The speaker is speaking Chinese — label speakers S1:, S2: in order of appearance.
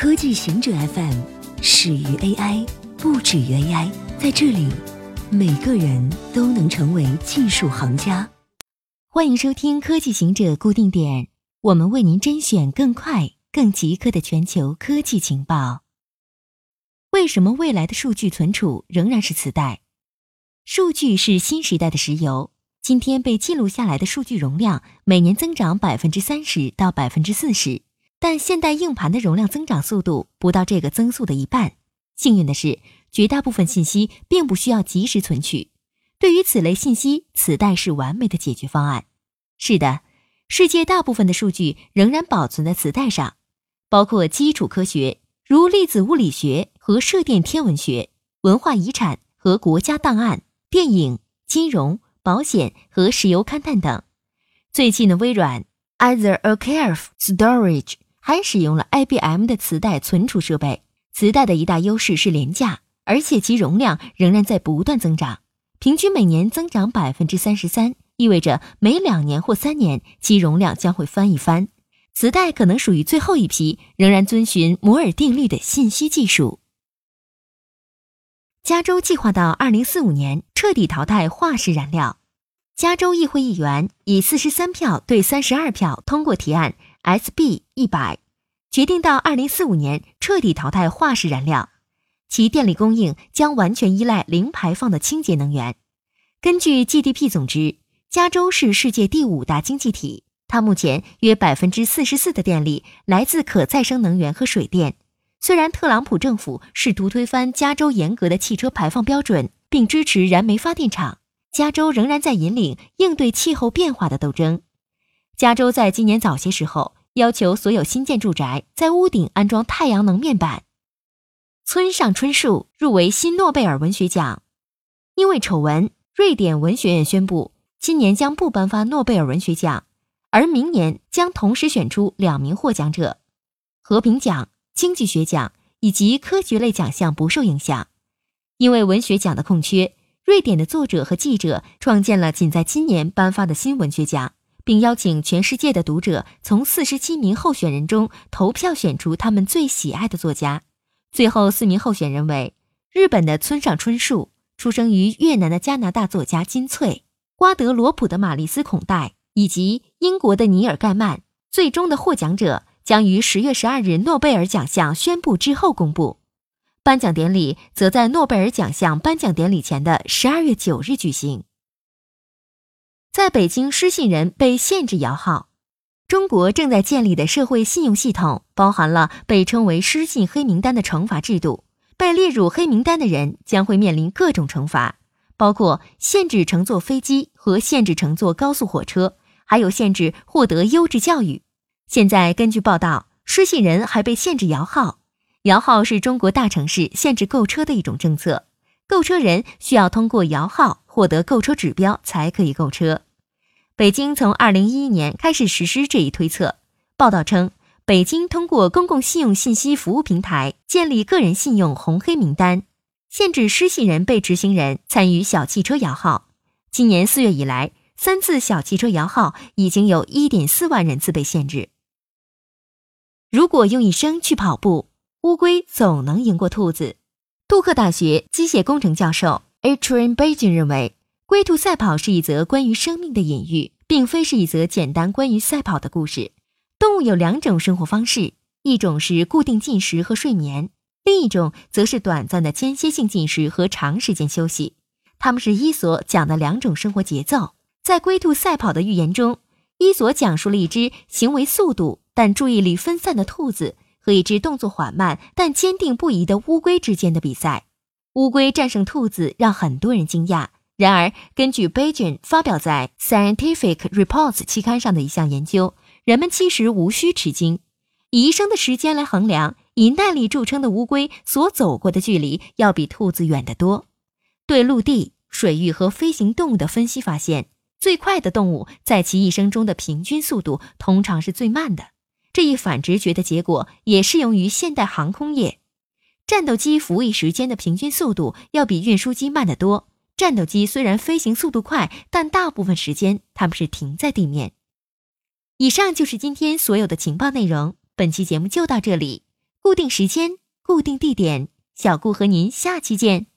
S1: 科技行者 FM 始于 AI，不止于 AI。在这里，每个人都能成为技术行家。
S2: 欢迎收听科技行者固定点，我们为您甄选更快、更即刻的全球科技情报。为什么未来的数据存储仍然是磁带？数据是新时代的石油。今天被记录下来的数据容量每年增长百分之三十到百分之四十，但现代硬盘的容量增长速度不到这个增速的一半。幸运的是，绝大部分信息并不需要及时存取。对于此类信息，磁带是完美的解决方案。是的，世界大部分的数据仍然保存在磁带上，包括基础科学，如粒子物理学和射电天文学；文化遗产和国家档案；电影、金融。保险和石油勘探等。最近的微软 Either Archive Storage 还使用了 IBM 的磁带存储设备。磁带的一大优势是廉价，而且其容量仍然在不断增长，平均每年增长百分之三十三，意味着每两年或三年其容量将会翻一番。磁带可能属于最后一批仍然遵循摩尔定律的信息技术。加州计划到二零四五年彻底淘汰化石燃料。加州议会议员以四十三票对三十二票通过提案 SB 一百，决定到二零四五年彻底淘汰化石燃料，其电力供应将完全依赖零排放的清洁能源。根据 GDP 总值，加州是世界第五大经济体，它目前约百分之四十四的电力来自可再生能源和水电。虽然特朗普政府试图推翻加州严格的汽车排放标准，并支持燃煤发电厂，加州仍然在引领应对气候变化的斗争。加州在今年早些时候要求所有新建住宅在屋顶安装太阳能面板。村上春树入围新诺贝尔文学奖，因为丑闻，瑞典文学院宣布今年将不颁发诺贝尔文学奖，而明年将同时选出两名获奖者：和平奖。经济学奖以及科学类奖项不受影响，因为文学奖的空缺，瑞典的作者和记者创建了仅在今年颁发的新文学奖，并邀请全世界的读者从四十七名候选人中投票选出他们最喜爱的作家。最后四名候选人为日本的村上春树，出生于越南的加拿大作家金翠，瓜德罗普的玛丽斯孔代以及英国的尼尔盖曼。最终的获奖者。将于十月十二日诺贝尔奖项宣布之后公布，颁奖典礼则在诺贝尔奖项颁奖典礼前的十二月九日举行。在北京失信人被限制摇号，中国正在建立的社会信用系统包含了被称为失信黑名单的惩罚制度，被列入黑名单的人将会面临各种惩罚，包括限制乘坐飞机和限制乘坐高速火车，还有限制获得优质教育。现在根据报道，失信人还被限制摇号。摇号是中国大城市限制购车的一种政策，购车人需要通过摇号获得购车指标才可以购车。北京从二零一一年开始实施这一推测。报道称，北京通过公共信用信息服务平台建立个人信用红黑名单，限制失信人被执行人参与小汽车摇号。今年四月以来，三次小汽车摇号已经有一点四万人次被限制。如果用一生去跑步，乌龟总能赢过兔子。杜克大学机械工程教授 Adrian Beijing 认为，龟兔赛跑是一则关于生命的隐喻，并非是一则简单关于赛跑的故事。动物有两种生活方式，一种是固定进食和睡眠，另一种则是短暂的间歇性进食和长时间休息。它们是伊索讲的两种生活节奏。在龟兔赛跑的寓言中，伊索讲述了一只行为速度。但注意力分散的兔子和一只动作缓慢但坚定不移的乌龟之间的比赛，乌龟战胜兔子让很多人惊讶。然而，根据 Beijing 发表在《Scientific Reports》期刊上的一项研究，人们其实无需吃惊。以一生的时间来衡量，以耐力著称的乌龟所走过的距离要比兔子远得多。对陆地、水域和飞行动物的分析发现，最快的动物在其一生中的平均速度通常是最慢的。这一反直觉的结果也适用于现代航空业。战斗机服役时间的平均速度要比运输机慢得多。战斗机虽然飞行速度快，但大部分时间它们是停在地面。以上就是今天所有的情报内容。本期节目就到这里。固定时间，固定地点，小顾和您下期见。